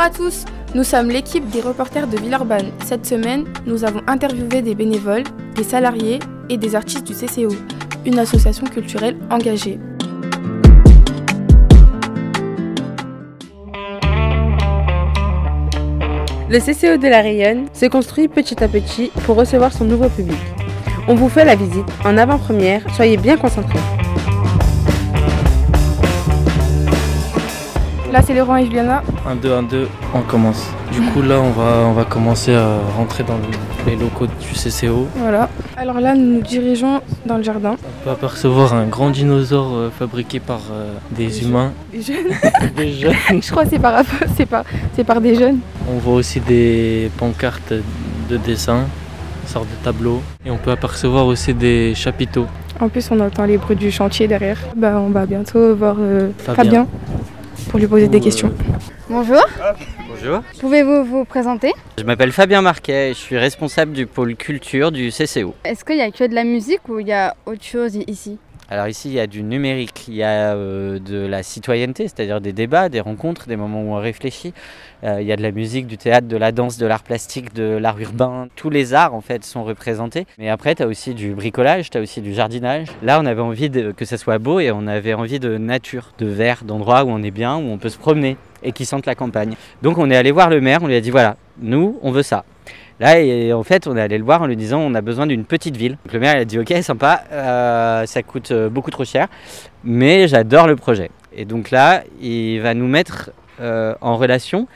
à tous, nous sommes l'équipe des reporters de Villeurbanne. Cette semaine, nous avons interviewé des bénévoles, des salariés et des artistes du CCO, une association culturelle engagée. Le CCO de la Rayonne se construit petit à petit pour recevoir son nouveau public. On vous fait la visite en avant-première, soyez bien concentrés. Là, c'est Laurent et Juliana. 1, 2, 1, 2, on commence. Du coup, là, on va, on va commencer à rentrer dans les locaux du CCO. Voilà. Alors là, nous nous dirigeons dans le jardin. On peut apercevoir un grand dinosaure euh, fabriqué par euh, des, humains. Des jeunes. des jeunes. Je crois que c'est par, c'est par, c'est par des jeunes. On voit aussi des pancartes de dessin, sorte de tableau. Et on peut apercevoir aussi des chapiteaux. En plus, on entend les bruits du chantier derrière. Bah, on va bientôt voir euh, Fabien. Fabien pour lui poser des Ou, questions. euh, Bonjour, Bonjour, pouvez-vous vous présenter? Je m'appelle Fabien Marquet et je suis responsable du pôle culture du CCO. Est-ce qu'il y a que de la musique ou il y a autre chose ici? Alors ici il y a du numérique, il y a euh, de la citoyenneté, c'est-à-dire des débats, des rencontres, des moments où on réfléchit. Euh, il y a de la musique, du théâtre, de la danse, de l'art plastique, de l'art urbain. Tous les arts en fait sont représentés. Mais après tu as aussi du bricolage, tu as aussi du jardinage. Là on avait envie que ça soit beau et on avait envie de nature, de verre, d'endroits où on est bien, où on peut se promener et qui sentent la campagne. Donc on est allé voir le maire, on lui a dit voilà, nous on veut ça. Là, et en fait, on est allé le voir en lui disant on a besoin d'une petite ville. Le maire a dit ok, sympa, euh, ça coûte euh, beaucoup trop cher, mais j'adore le projet. Et donc là, il va nous mettre euh, en relation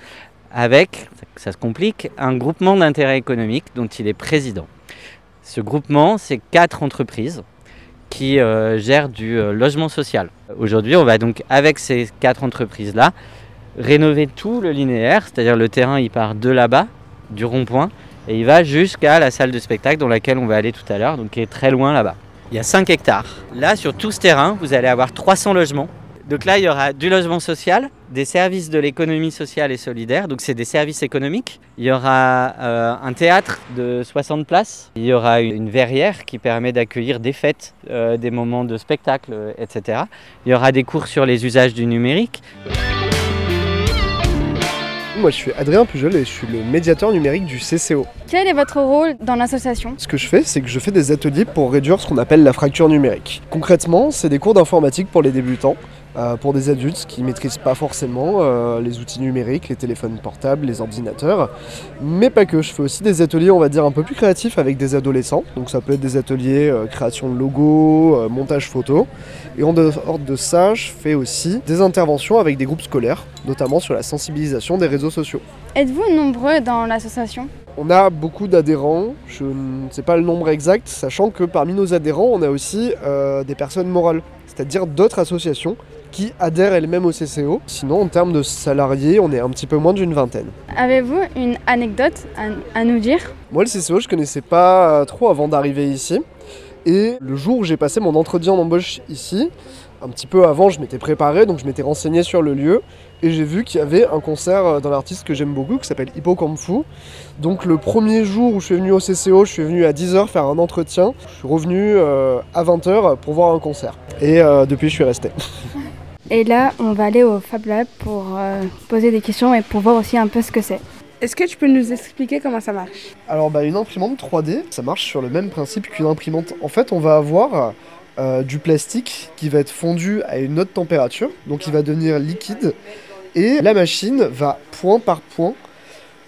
avec, ça se complique, un groupement d'intérêt économique dont il est président. Ce groupement, c'est quatre entreprises qui gèrent du logement social. Aujourd'hui, on va donc, avec ces quatre entreprises-là, rénover tout le linéaire, c'est-à-dire le terrain, il part de là-bas, du rond-point, et il va jusqu'à la salle de spectacle dans laquelle on va aller tout à l'heure, donc qui est très loin là-bas. Il y a 5 hectares. Là, sur tout ce terrain, vous allez avoir 300 logements. Donc là, il y aura du logement social, des services de l'économie sociale et solidaire, donc c'est des services économiques. Il y aura euh, un théâtre de 60 places. Il y aura une verrière qui permet d'accueillir des fêtes, euh, des moments de spectacle, etc. Il y aura des cours sur les usages du numérique. Moi, je suis Adrien Pujol et je suis le médiateur numérique du CCO. Quel est votre rôle dans l'association? Ce que je fais, c'est que je fais des ateliers pour réduire ce qu'on appelle la fracture numérique. Concrètement, c'est des cours d'informatique pour les débutants, euh, pour des adultes qui ne maîtrisent pas forcément euh, les outils numériques, les téléphones portables, les ordinateurs. Mais pas que, je fais aussi des ateliers, on va dire, un peu plus créatifs avec des adolescents. Donc ça peut être des ateliers euh, création de logos, montage photo. Et en dehors de ça, je fais aussi des interventions avec des groupes scolaires, notamment sur la sensibilisation des réseaux sociaux. Êtes-vous nombreux dans l'association? On a beaucoup d'adhérents, je ne sais pas le nombre exact, sachant que parmi nos adhérents, on a aussi des personnes morales, c'est-à-dire d'autres associations qui adhèrent elles-mêmes au CCO. Sinon, en termes de salariés, on est un petit peu moins d'une vingtaine. Avez-vous une anecdote à, à nous dire? Moi, le CCO, je connaissais pas trop avant d'arriver ici. Et le jour où j'ai passé mon entretien d'embauche ici, un petit peu avant, je m'étais préparé, donc je m'étais renseigné sur le lieu. Et j'ai vu qu'il y avait un concert d'un artiste que j'aime beaucoup, qui s'appelle Hippo Kung Fu. Donc le premier jour où je suis venu au CCO, je suis venu à 10h faire un entretien. Je suis revenu euh, à 20h pour voir un concert. Et euh, depuis, je suis resté. Et là, on va aller au Fab Lab pour euh, poser des questions et pour voir aussi un peu ce que c'est. Est-ce que tu peux nous expliquer comment ça marche? Alors bah, une imprimante 3D, ça marche sur le même principe qu'une imprimante. En fait, on va avoir euh, du plastique qui va être fondu à une autre température, donc il va devenir liquide, et la machine va point par point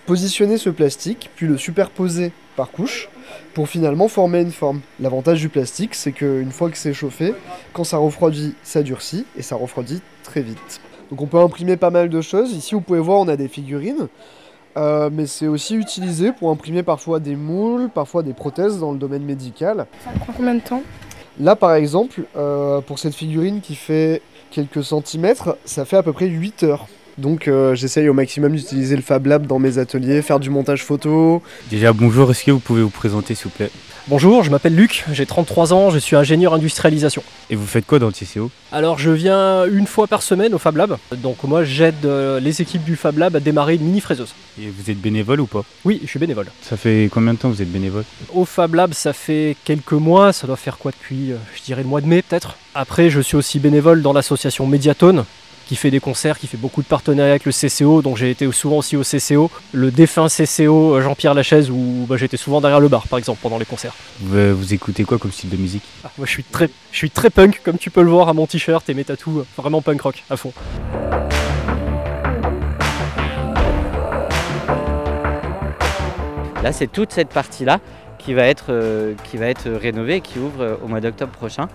positionner ce plastique, puis le superposer par couche, pour finalement former une forme. L'avantage du plastique, c'est qu'une fois que c'est chauffé, quand ça refroidit, ça durcit, et ça refroidit très vite. Donc on peut imprimer pas mal de choses. Ici, vous pouvez voir, on a des figurines. Euh, mais c'est aussi utilisé pour imprimer parfois des moules, parfois des prothèses dans le domaine médical. Ça prend combien de temps? Là, par exemple, euh, pour cette figurine qui fait quelques centimètres, ça fait à peu près 8 heures. Donc euh, j'essaye au maximum d'utiliser le Fab Lab dans mes ateliers, faire du montage photo. Déjà bonjour, est-ce que vous pouvez vous présenter s'il vous plaît? Bonjour, je m'appelle Luc, j'ai 33 ans, je suis ingénieur industrialisation. Et vous faites quoi dans le CCO Alors je viens une fois par semaine au Fab Lab, donc moi j'aide euh, les équipes du Fab Lab à démarrer une mini fraiseuse. Et vous êtes bénévole ou pas? Oui, je suis bénévole. Ça fait combien de temps que vous êtes bénévole? Au Fab Lab, ça fait quelques mois, ça doit faire quoi depuis, euh, je dirais le mois de mai peut-être. Après, je suis aussi bénévole dans l'association Mediatone, qui fait des concerts, qui fait beaucoup de partenariats avec le CCO, donc j'ai été souvent aussi au CCO, le défunt CCO euh, Jean-Pierre Lachaise, où bah, j'étais souvent derrière le bar, par exemple, pendant les concerts. Vous, vous écoutez quoi comme style de musique? Ah, moi, je suis très, je suis très punk, comme tu peux le voir à mon t-shirt et mes tatous, vraiment punk rock à fond. Là, c'est toute cette partie-là qui va être, euh, qui va être rénovée, qui ouvre euh, au mois d'octobre prochain.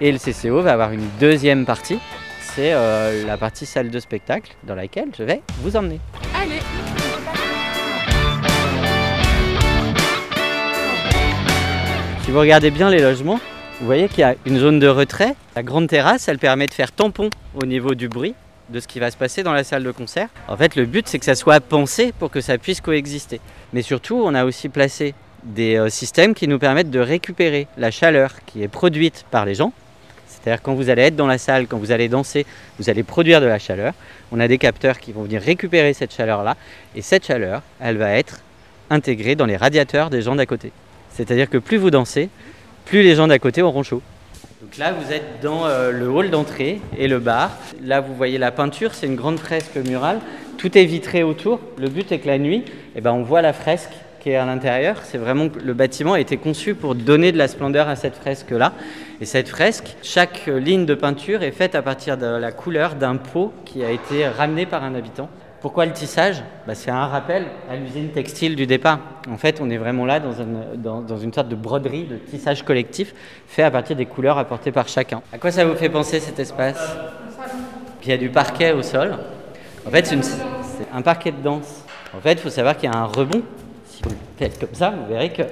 Et le CCO va avoir une deuxième partie, c'est euh, la partie salle de spectacle dans laquelle je vais vous emmener. Allez Si vous regardez bien les logements, vous voyez qu'il y a une zone de retrait. La grande terrasse, elle permet de faire tampon au niveau du bruit de ce qui va se passer dans la salle de concert. En fait, le but, c'est que ça soit pensé pour que ça puisse coexister. Mais surtout, on a aussi placé des euh, systèmes qui nous permettent de récupérer la chaleur qui est produite par les gens. C'est-à-dire quand vous allez être dans la salle, quand vous allez danser, vous allez produire de la chaleur. On a des capteurs qui vont venir récupérer cette chaleur-là. Et cette chaleur, elle va être intégrée dans les radiateurs des gens d'à côté. C'est-à-dire que plus vous dansez, plus les gens d'à côté auront chaud. Donc là, vous êtes dans euh, le hall d'entrée et le bar. Là, vous voyez la peinture, c'est une grande fresque murale. Tout est vitré autour. Le but est que la nuit, eh ben, on voit la fresque à l'intérieur. C'est vraiment le bâtiment a été conçu pour donner de la splendeur à cette fresque-là. Et cette fresque, chaque ligne de peinture est faite à partir de la couleur d'un pot qui a été ramené par un habitant. Pourquoi le tissage? Bah, C'est un rappel à l'usine textile du départ. En fait, on est vraiment là dans une, sorte de broderie, de tissage collectif, fait à partir des couleurs apportées par chacun. À quoi ça vous fait penser cet espace? Il y a du parquet au sol. En fait, c'est un parquet de danse. En fait, il faut savoir qu'il y a un rebond. Si vous le faites comme ça, vous verrez que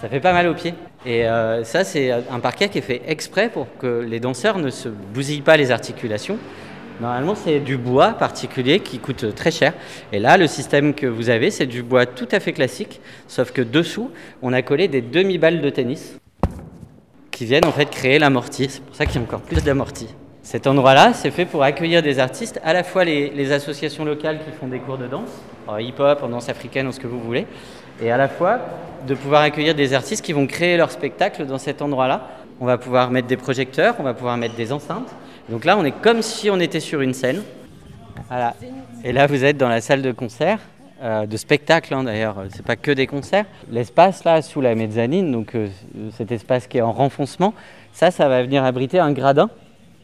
ça fait pas mal aux pieds. Et euh, ça, c'est un parquet qui est fait exprès pour que les danseurs ne se bousillent pas les articulations. Normalement, c'est du bois particulier qui coûte très cher. Et là, le système que vous avez, c'est du bois tout à fait classique, sauf que dessous, on a collé des demi-balles de tennis qui viennent en fait créer l'amorti. C'est pour ça qu'il y a encore plus d'amorti. Cet endroit-là, c'est fait pour accueillir des artistes, à la fois les, associations locales qui font des cours de danse, en hip-hop, en danse africaine, en ce que vous voulez, et à la fois de pouvoir accueillir des artistes qui vont créer leur spectacle dans cet endroit-là. On va pouvoir mettre des projecteurs, on va pouvoir mettre des enceintes. Donc là, on est comme si on était sur une scène. Voilà. Et là, vous êtes dans la salle de concert, euh, de spectacle hein, d'ailleurs, c'est pas que des concerts. L'espace là, sous la mezzanine, donc euh, cet espace qui est en renfoncement, ça, ça va venir abriter un gradin.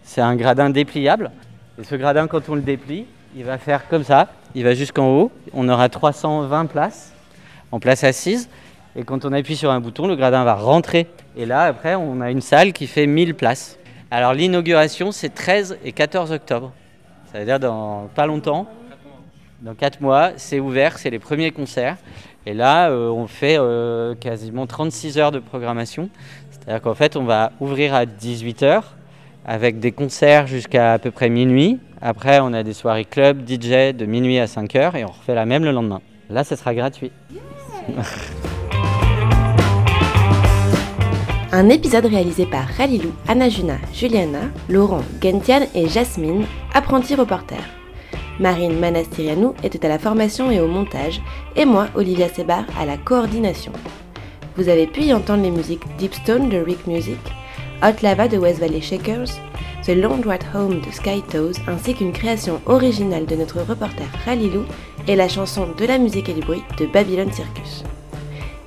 C'est un gradin dépliable. Et ce gradin, quand on le déplie, il va faire comme ça. Il va jusqu'en haut. On aura 320 places en place assise. Et quand on appuie sur un bouton, le gradin va rentrer. Et là, après, on a une salle qui fait 1000 places. Alors l'inauguration, c'est 13 et 14 octobre. Ça veut dire dans pas longtemps. Dans 4 mois, c'est ouvert, c'est les premiers concerts. Et là, euh, on fait euh, quasiment 36 heures de programmation. C'est-à-dire qu'en fait, on va ouvrir à 18h avec des concerts jusqu'à à peu près minuit. Après, on a des soirées club, DJ de minuit à 5h et on refait la même le lendemain. Là, ce sera gratuit. Un épisode réalisé par Khalilou, Anajuna, Juliana, Laurent, Gentiane et Jasmine, apprentis reporters. Marine Manastirianou était à la formation et au montage, et moi, Olivia Sebar, à la coordination. Vous avez pu y entendre les musiques Deep Stone de Rick Music, Hot Lava de West Valley Shakers, The Laundry Home de Sky Toes, ainsi qu'une création originale de notre reporter Khalilou et la chanson De la musique et du bruit de Babylon Circus.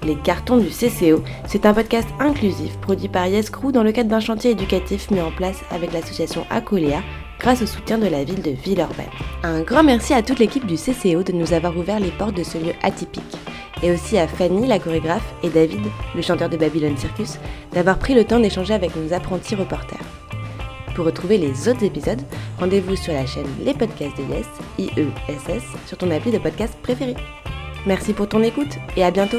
Les cartons du CCO, c'est un podcast inclusif produit par Yes Crew dans le cadre d'un chantier éducatif mis en place avec l'association Acoléa grâce au soutien de la ville de Villeurbanne. Un grand merci à toute l'équipe du CCO de nous avoir ouvert les portes de ce lieu atypique. Et aussi à Fanny, la chorégraphe, et David, le chanteur de Babylon Circus, d'avoir pris le temps d'échanger avec nos apprentis reporters. Pour retrouver les autres épisodes, rendez-vous sur la chaîne Les Podcasts de Yes, IESS, sur ton appli de podcast préféré. Merci pour ton écoute et à bientôt